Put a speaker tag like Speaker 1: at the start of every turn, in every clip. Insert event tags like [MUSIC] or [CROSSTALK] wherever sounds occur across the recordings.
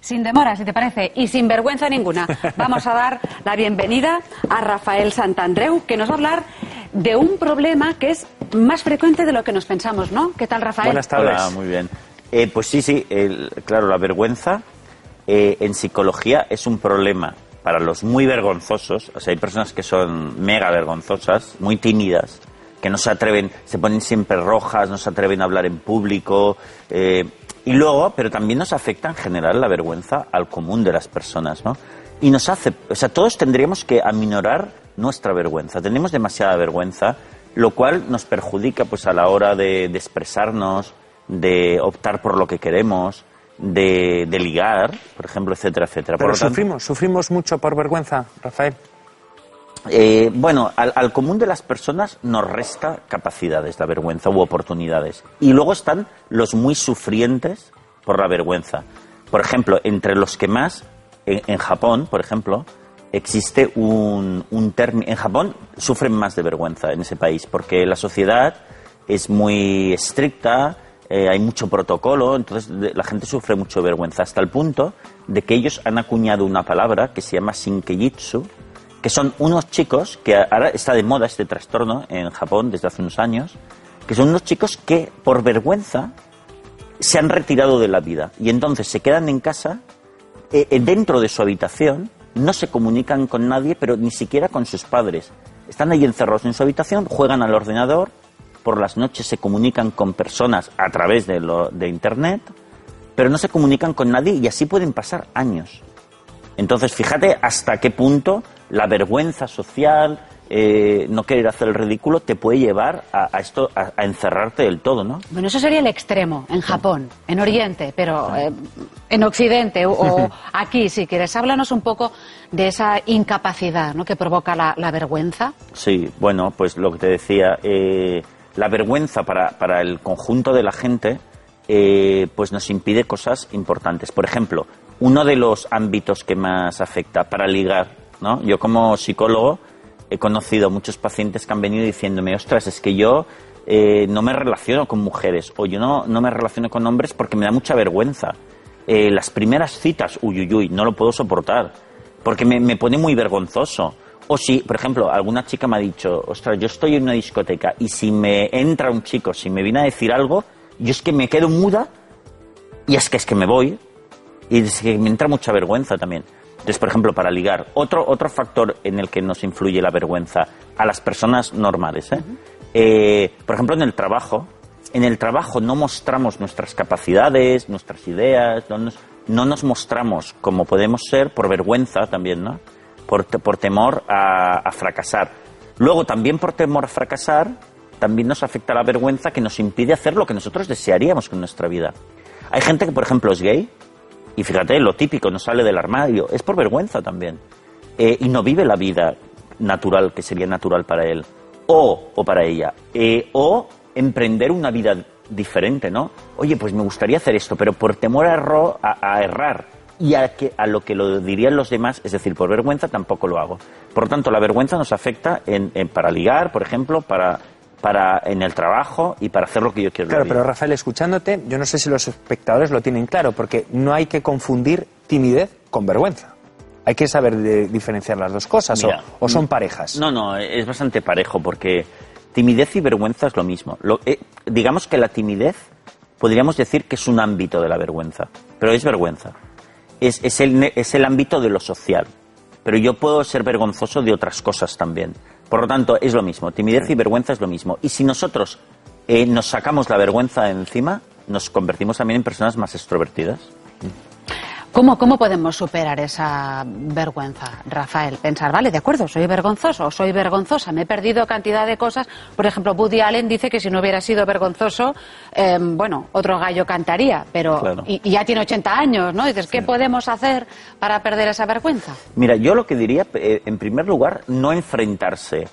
Speaker 1: Sin demora, si te parece, y sin vergüenza ninguna, [LAUGHS] vamos a dar la bienvenida a Rafael Santandreu, que nos va a hablar de un problema que es más frecuente de lo que nos pensamos, ¿no? ¿Qué tal, Rafael?
Speaker 2: Buenas tardes. Hola, muy bien. Eh, pues sí, sí, el- claro, la vergüenza eh, en psicología es un problema para los muy vergonzosos. O sea, hay personas que son mega vergonzosas, muy tímidas, que no se atreven, se ponen siempre rojas, no se atreven a hablar en público. eh, y luego, pero también nos afecta en general la vergüenza al común de las personas, ¿no? Y nos hace, o sea, todos tendríamos que aminorar nuestra vergüenza. Tenemos demasiada vergüenza, lo cual nos perjudica pues a la hora de, de expresarnos, de optar por lo que queremos, de, de ligar, por ejemplo, etcétera, etcétera.
Speaker 3: Pero
Speaker 2: por lo tanto,
Speaker 3: sufrimos, sufrimos mucho por vergüenza, Rafael.
Speaker 2: Eh, bueno, al, al común de las personas nos resta capacidades la vergüenza u oportunidades. Y luego están los muy sufrientes por la vergüenza. Por ejemplo, entre los que más, en, Japón, por ejemplo, existe un, un término... En Japón sufren más de vergüenza en ese país porque la sociedad es muy estricta, eh, hay mucho protocolo, entonces de- la gente sufre mucho vergüenza, hasta el punto de que ellos han acuñado una palabra que se llama Shinkejitsu, que son unos chicos, que ahora está de moda este trastorno en Japón desde hace unos años, que son unos chicos que por vergüenza se han retirado de la vida y entonces se quedan en casa, eh, eh, dentro de su habitación, no se comunican con nadie, pero ni siquiera con sus padres. Están ahí encerrados en su habitación, juegan al ordenador, por las noches se comunican con personas a través de, de Internet, pero no se comunican con nadie y así pueden pasar años. Entonces, fíjate hasta qué punto la vergüenza social, eh, no querer hacer el ridículo, te puede llevar a, a esto, a, a encerrarte del todo, ¿no?
Speaker 1: Bueno, eso sería el extremo, en Japón, en Oriente, pero eh, en Occidente o, o [LAUGHS] aquí, si quieres. Háblanos un poco de esa incapacidad ¿no? que provoca la, la vergüenza.
Speaker 2: Sí, bueno, pues lo que te decía, eh, la vergüenza para, para el conjunto de la gente, eh, pues nos impide cosas importantes. Por ejemplo, uno de los ámbitos que más afecta para ligar, ¿no? Yo como psicólogo he conocido muchos pacientes que han venido diciéndome, ostras, es que yo eh, no me relaciono con mujeres o yo no, no me relaciono con hombres porque me da mucha vergüenza. Eh, las primeras citas, uy, uy, uy, no lo puedo soportar porque me, me pone muy vergonzoso. O si, por ejemplo, alguna chica me ha dicho, ostras, yo estoy en una discoteca y si me entra un chico, si me viene a decir algo, yo es que me quedo muda y es que es que me voy y es que me entra mucha vergüenza también. Entonces, por ejemplo, para ligar, otro, otro factor en el que nos influye la vergüenza a las personas normales, ¿eh? Eh, por ejemplo, en el trabajo, en el trabajo no mostramos nuestras capacidades, nuestras ideas, no nos, no nos mostramos como podemos ser por vergüenza también, ¿no? Por, por temor a fracasar. Luego, también por temor a fracasar, también nos afecta la vergüenza que nos impide hacer lo que nosotros desearíamos con nuestra vida. Hay gente que, por ejemplo, es gay y fíjate, lo típico, no sale del armario, es por vergüenza también. Eh, y no vive la vida natural que sería natural para él o, o para ella. Eh, o emprender una vida diferente, ¿no? Oye, pues me gustaría hacer esto, pero por temor a, erro- a- errar y a, que, a lo que lo dirían los demás, es decir, por vergüenza tampoco lo hago. Por lo tanto, la vergüenza nos afecta en- para ligar, por ejemplo, para, para en el trabajo y para hacer lo que yo quiero.
Speaker 3: Claro, pero Rafael, escuchándote, yo no sé si los espectadores lo tienen claro, porque no hay que confundir timidez con vergüenza. Hay que saber de- diferenciar las dos cosas, o-
Speaker 2: Mira,
Speaker 3: o, son parejas.
Speaker 2: No, no, es bastante parejo porque timidez y vergüenza es lo mismo. Lo- eh, digamos que la timidez podríamos decir que es un ámbito de la vergüenza, pero es vergüenza. Es, es el, es el ámbito de lo social. Pero yo puedo ser vergonzoso de otras cosas también. Por lo tanto, es lo mismo. Timidez y vergüenza es lo mismo. Y si nosotros eh, nos sacamos la vergüenza de encima, nos convertimos también en personas más extrovertidas.
Speaker 1: ¿Cómo, ¿Cómo podemos superar esa vergüenza, Rafael? Pensar, vale, de acuerdo, soy vergonzoso soy vergonzosa, me he perdido cantidad de cosas. Por ejemplo, Woody Allen dice que si no hubiera sido vergonzoso, eh, bueno, otro gallo cantaría, pero
Speaker 2: Claro.
Speaker 1: y, y ya tiene 80 años, ¿no? Dices, ¿qué podemos hacer para perder esa vergüenza?
Speaker 2: Mira, yo lo que diría, eh, en primer lugar, no enfrentarse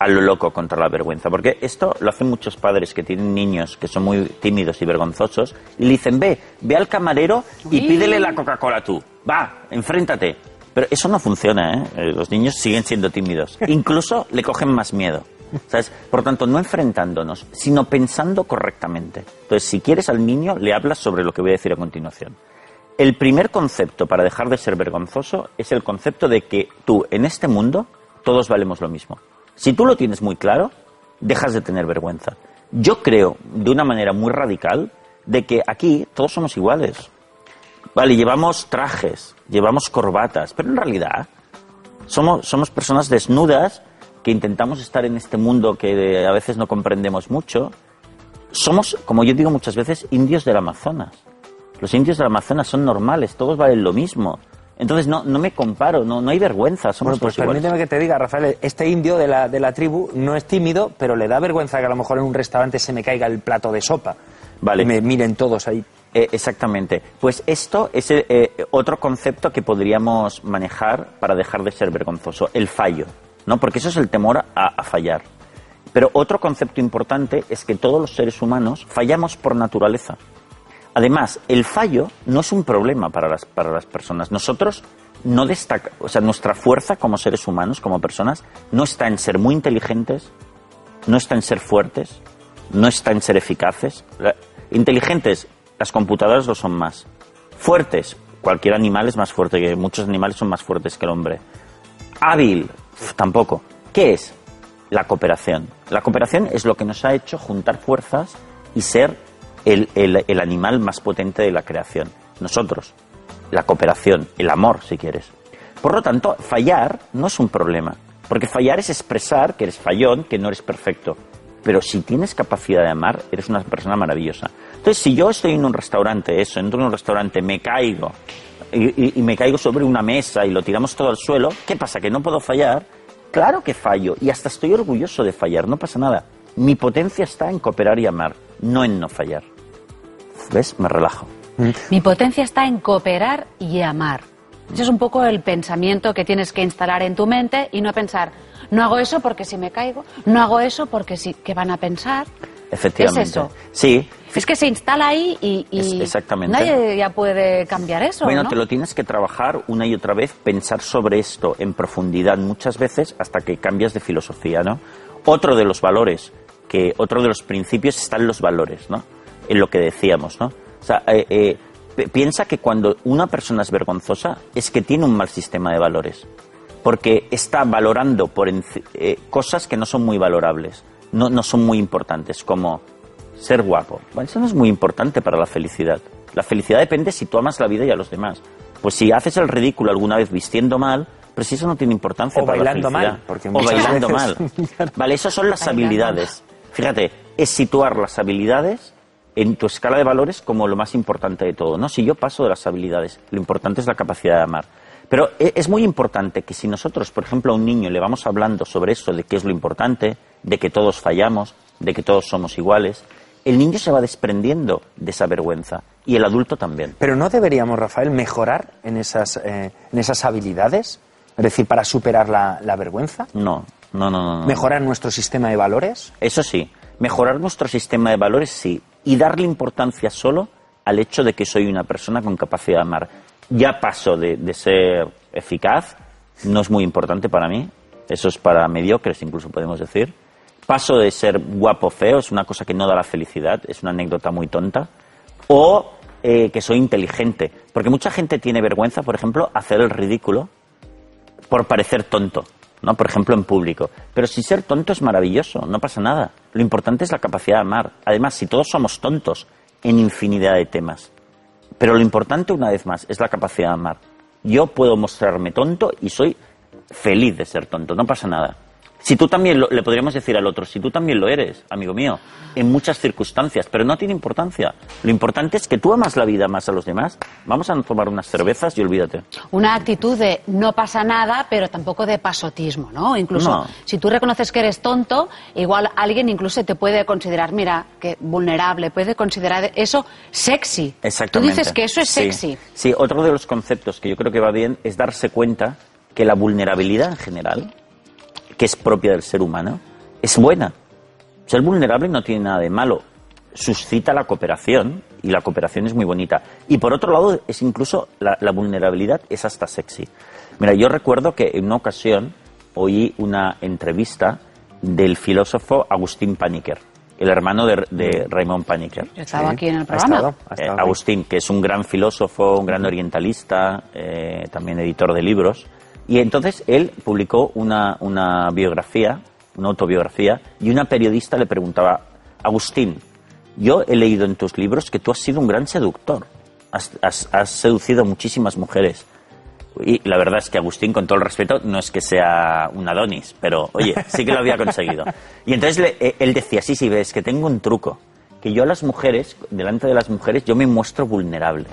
Speaker 2: a lo loco contra la vergüenza, porque esto lo hacen muchos padres que tienen niños que son muy tímidos y vergonzosos y le dicen, ve, ve al camarero y pídele la Coca-Cola tú, va, enfréntate. Pero eso no funciona, ¿eh? Eh, Los niños siguen siendo tímidos. [LAUGHS] Incluso le cogen más miedo. ¿Sabes? Por tanto, no enfrentándonos, sino pensando correctamente. Entonces, si quieres al niño, le hablas sobre lo que voy a decir a continuación. El primer concepto para dejar de ser vergonzoso es el concepto de que tú, en este mundo, todos valemos lo mismo. Si tú lo tienes muy claro, dejas de tener vergüenza. Yo creo, de una manera muy radical, de que aquí todos somos iguales. Vale, llevamos trajes, llevamos corbatas, pero en realidad somos, somos personas desnudas que intentamos estar en este mundo que a veces no comprendemos mucho. Somos, como yo digo muchas veces, indios del Amazonas. Los indios del Amazonas son normales, todos valen lo mismo. Entonces no, no me comparo, no, no hay vergüenza, somos
Speaker 3: Bueno, pues permíteme que te diga, Rafael, este indio de la, de la tribu no es tímido, pero le da vergüenza que a lo mejor en un restaurante se me caiga el plato de sopa.
Speaker 2: Vale.
Speaker 3: Y me miren todos ahí.
Speaker 2: Eh, exactamente. Pues esto es eh, eh, otro concepto que podríamos manejar para dejar de ser vergonzoso, el fallo, ¿no? Porque eso es el temor a, a fallar. Pero otro concepto importante es que todos los seres humanos fallamos por naturaleza. Además, el fallo no es un problema para las, para las personas. Nosotros no destaca, o sea, nuestra fuerza como seres humanos, como personas, no está en ser muy inteligentes, no está en ser fuertes, no está en ser eficaces. Inteligentes, las computadoras lo son más. Fuertes, cualquier animal es más fuerte que muchos animales son más fuertes que el hombre. Hábil, tampoco. ¿Qué es? La cooperación. La cooperación es lo que nos ha hecho juntar fuerzas y ser el, el- animal más potente de la creación. Nosotros. La cooperación, el amor, si quieres. Por lo tanto, fallar no es un problema. Porque fallar es expresar que eres fallón, que no eres perfecto. Pero si tienes capacidad de amar, eres una persona maravillosa. Entonces, si yo estoy en un restaurante, eso, entro en un restaurante, me caigo y me caigo sobre una mesa y lo tiramos todo al suelo, ¿qué pasa? ¿Que no puedo fallar? Claro que fallo y hasta estoy orgulloso de fallar, no pasa nada. Mi potencia está en cooperar y amar, no en no fallar. ¿Ves? Me relajo.
Speaker 1: Mi potencia está en cooperar y amar. Ese es un poco el pensamiento que tienes que instalar en tu mente y no pensar, no hago eso porque si me caigo, no hago eso porque si, ¿qué van a pensar?
Speaker 2: Efectivamente.
Speaker 1: ¿Es eso?
Speaker 2: Sí.
Speaker 1: Es que se instala ahí y,
Speaker 2: exactamente.
Speaker 1: nadie ya puede cambiar eso,
Speaker 2: Bueno,
Speaker 1: ¿no?
Speaker 2: te lo tienes que trabajar una y otra vez, pensar sobre esto en profundidad muchas veces hasta que cambias de filosofía, ¿no? Otro de los valores, que otro de los principios están los valores, ¿no? En lo que decíamos, ¿no? O sea, eh, eh, pi- piensa que cuando una persona es vergonzosa es que tiene un mal sistema de valores, porque está valorando por eh, cosas que no son muy valorables, no, no son muy importantes, como ser guapo. Bueno, eso no es muy importante para la felicidad. La felicidad depende si tú amas la vida y a los demás. Pues si haces el ridículo alguna vez vistiendo mal, pero si eso no tiene importancia
Speaker 3: O
Speaker 2: para la felicidad.
Speaker 3: mal, porque
Speaker 2: o bailando
Speaker 3: veces-
Speaker 2: mal. [LAUGHS] Vale, esas son las
Speaker 1: Bailando
Speaker 2: habilidades. Fíjate, es situar las habilidades en tu escala de valores como lo más importante de todo. No, si yo paso de las habilidades, lo importante es la capacidad de amar. Pero e- es muy importante que si nosotros, por ejemplo, a un niño le vamos hablando sobre eso, de qué es lo importante, de que todos fallamos, de que todos somos iguales, el niño se va desprendiendo de esa vergüenza y el adulto también.
Speaker 3: Pero no deberíamos, Rafael, mejorar en esas, eh, en esas habilidades, es decir, para superar la, la vergüenza,
Speaker 2: No, no, no, no. no.
Speaker 3: mejorar nuestro sistema de valores.
Speaker 2: Eso sí, mejorar nuestro sistema de valores sí, y darle importancia solo al hecho de que soy una persona con capacidad de amar. Ya paso de, de ser eficaz, no es muy importante para mí, eso es para mediocres incluso podemos decir. Paso de ser guapo feo, es una cosa que no da la felicidad, es una anécdota muy tonta. O eh, que soy inteligente, porque mucha gente tiene vergüenza, por ejemplo, hacer el ridículo por parecer tonto, ¿no? Por ejemplo, en público. Pero si ser tonto es maravilloso, no pasa nada. Lo importante es la capacidad de amar. Además, si todos somos tontos en infinidad de temas. Pero lo importante, una vez más, es la capacidad de amar. Yo puedo mostrarme tonto y soy feliz de ser tonto, no pasa nada. Si tú también lo- le podríamos decir al otro, si tú también lo eres, amigo mío, en muchas circunstancias, pero no tiene importancia. Lo importante es que tú amas la vida más a los demás. Vamos a tomar unas cervezas y olvídate.
Speaker 1: Una actitud de no pasa nada, pero tampoco de pasotismo, ¿no? Incluso
Speaker 2: No.
Speaker 1: si tú reconoces que eres tonto, igual alguien incluso te puede considerar, mira, que vulnerable, puede considerar eso sexy.
Speaker 2: Exactamente.
Speaker 1: Tú dices que eso es
Speaker 2: Sí.
Speaker 1: sexy.
Speaker 2: Sí, otro de los conceptos que yo creo que va bien es darse cuenta que la vulnerabilidad en general, que es propia del ser humano, es buena. Ser vulnerable no tiene nada de malo. Suscita la cooperación y la cooperación es muy bonita. Y por otro lado, es incluso la, la vulnerabilidad es hasta sexy. Mira, yo recuerdo que en una ocasión oí una entrevista del filósofo Agustín Paniker, el hermano de, de Raymond Paniker.
Speaker 1: Yo estaba
Speaker 3: Sí,
Speaker 1: aquí en el
Speaker 3: ha
Speaker 1: programa.
Speaker 3: estado, ha
Speaker 2: Eh,
Speaker 3: estado.
Speaker 2: Agustín, que es un gran filósofo, un gran orientalista, eh, también editor de libros. Y entonces él publicó una, una biografía, una autobiografía, y una periodista le preguntaba, Agustín, yo he leído en tus libros que tú has sido un gran seductor, has, seducido a muchísimas mujeres. Y la verdad es que Agustín, con todo el respeto, no es que sea un Adonis, pero oye, sí que lo había conseguido. Y entonces le- eh, él decía, sí, sí, ves que tengo un truco, que yo a las mujeres, delante de las mujeres, yo me muestro vulnerable,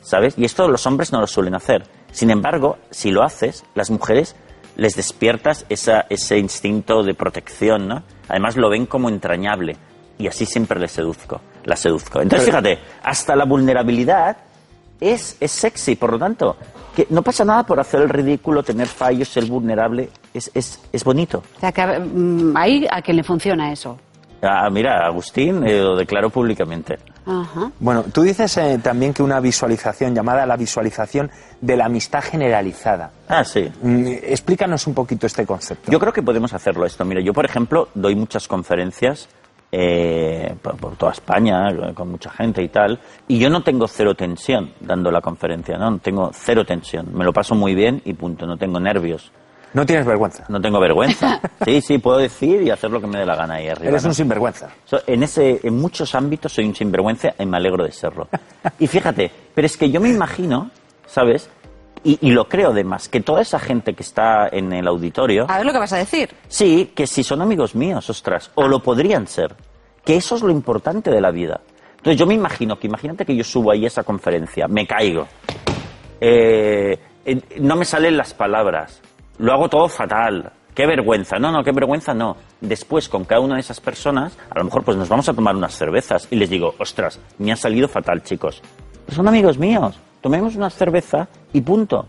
Speaker 2: ¿sabes? Y esto los hombres no lo suelen hacer. Sin embargo, si lo haces, las mujeres les despiertas esa- ese instinto de protección, ¿no? Además lo ven como entrañable y así siempre les seduzco, seduzco. Entonces, fíjate, hasta la vulnerabilidad es, es sexy, por lo tanto, que no pasa nada por hacer el ridículo, tener fallos, ser vulnerable, es, es, es bonito.
Speaker 1: O sea, que mm, ahí a quien le funciona eso.
Speaker 2: Ah, mira, Agustín eh, lo declaró públicamente.
Speaker 1: Ajá.
Speaker 3: Bueno, tú dices eh, también que una visualización llamada la visualización de la amistad generalizada.
Speaker 2: Ah, sí.
Speaker 3: Mm, explícanos un poquito este concepto.
Speaker 2: Yo creo que podemos hacerlo esto. Mira, yo, por ejemplo, doy muchas conferencias eh, por, por toda España, con mucha gente y tal, y yo no tengo cero tensión dando la conferencia, ¿no? Tengo cero tensión. Me lo paso muy bien y punto. No tengo nervios.
Speaker 3: No tienes vergüenza.
Speaker 2: No tengo vergüenza. Sí, sí, puedo decir y hacer lo que me dé la gana ahí arriba.
Speaker 3: Eres
Speaker 2: ¿no?
Speaker 3: un sinvergüenza.
Speaker 2: So, en, ese, en muchos ámbitos soy un sinvergüenza y me alegro de serlo. Y fíjate, pero es que yo me imagino, ¿sabes? Y, y lo creo además, que toda esa gente que está en el auditorio,
Speaker 1: A ver lo que vas a decir.
Speaker 2: sí, que si son amigos míos, ostras, o lo podrían ser, que eso es lo importante de la vida. Entonces yo me imagino que imagínate que yo subo ahí a esa conferencia, me caigo, eh, eh, no me salen las palabras, lo hago todo fatal. Qué vergüenza. No, no, qué vergüenza no. Después, con cada una de esas personas, a lo mejor pues nos vamos a tomar unas cervezas y les digo, ostras, me ha salido fatal, chicos. Pues son amigos míos. Tomemos una cerveza y punto.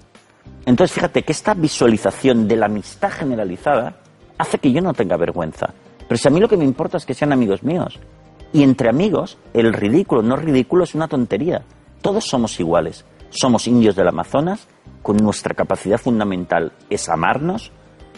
Speaker 2: Entonces, fíjate que esta visualización de la amistad generalizada hace que yo no tenga vergüenza. Pero si a mí lo que me importa es que sean amigos míos. Y entre amigos, el ridículo, no ridículo, es una tontería. Todos somos iguales. Somos indios del Amazonas, con nuestra capacidad fundamental es amarnos.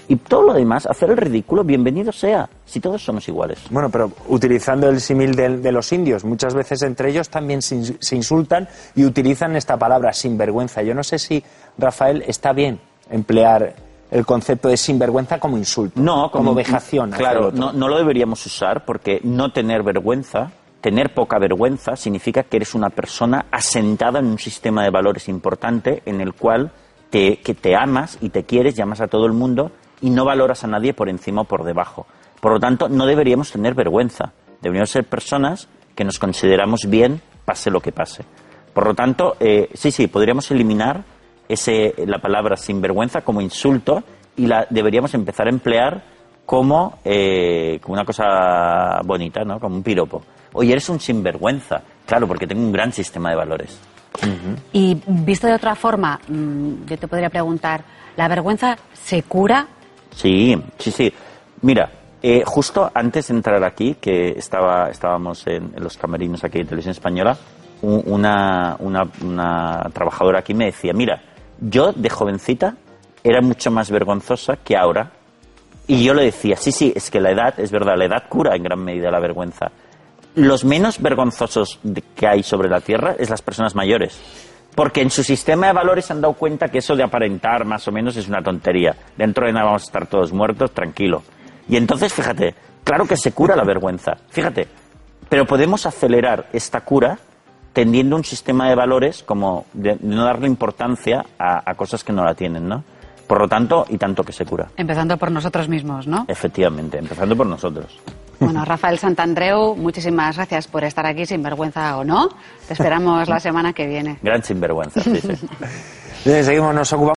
Speaker 2: Y todo lo demás, hacer el ridículo, bienvenido sea, si todos somos iguales.
Speaker 3: Bueno, pero utilizando el símil de, de los indios, muchas veces entre ellos también se, se insultan y utilizan esta palabra sinvergüenza. Yo no sé si, Rafael, está bien emplear el concepto de sinvergüenza como insulto,
Speaker 2: No,
Speaker 3: como, vejación.
Speaker 2: Claro, no lo deberíamos usar porque no tener vergüenza, tener poca vergüenza, significa que eres una persona asentada en un sistema de valores importante en el cual te, que te amas y te quieres, llamas a todo el mundo y no valoras a nadie por encima o por debajo. Por lo tanto, no deberíamos tener vergüenza. Deberíamos ser personas que nos consideramos bien, pase lo que pase. Por lo tanto, eh, sí, sí, podríamos eliminar ese, la palabra sinvergüenza como insulto y la deberíamos empezar a emplear como, eh, como una cosa bonita, ¿no? Como un piropo. Oye, eres un sinvergüenza. Claro, porque tengo un gran sistema de valores.
Speaker 1: Y visto de otra forma, mm, yo te podría preguntar, ¿la vergüenza se cura?
Speaker 2: Sí, sí, sí. Mira, eh, justo antes de entrar aquí, que estaba, estábamos en, en los camerinos aquí de Televisión Española, una, una trabajadora aquí me decía, mira, yo de jovencita era mucho más vergonzosa que ahora. Y yo le decía, sí, sí, es que la edad, es verdad, la edad cura en gran medida la vergüenza. Los menos vergonzosos que hay sobre la Tierra es las personas mayores. Porque en su sistema de valores se han dado cuenta que eso de aparentar más o menos es una tontería. Dentro de nada vamos a estar todos muertos, tranquilo. Y entonces, fíjate, claro que se cura la vergüenza. Fíjate, pero podemos acelerar esta cura tendiendo un sistema de valores como de no darle importancia a, a cosas que no la tienen, ¿no? Por lo tanto, y tanto que se cura.
Speaker 1: Empezando por nosotros mismos, ¿no?
Speaker 2: Efectivamente, empezando por nosotros.
Speaker 1: Bueno, Rafael Santandreu, muchísimas gracias por estar aquí, sin vergüenza o no. Te esperamos la semana que viene.
Speaker 2: Gran sinvergüenza, sí, sí.
Speaker 3: Seguimos, nos ocupamos.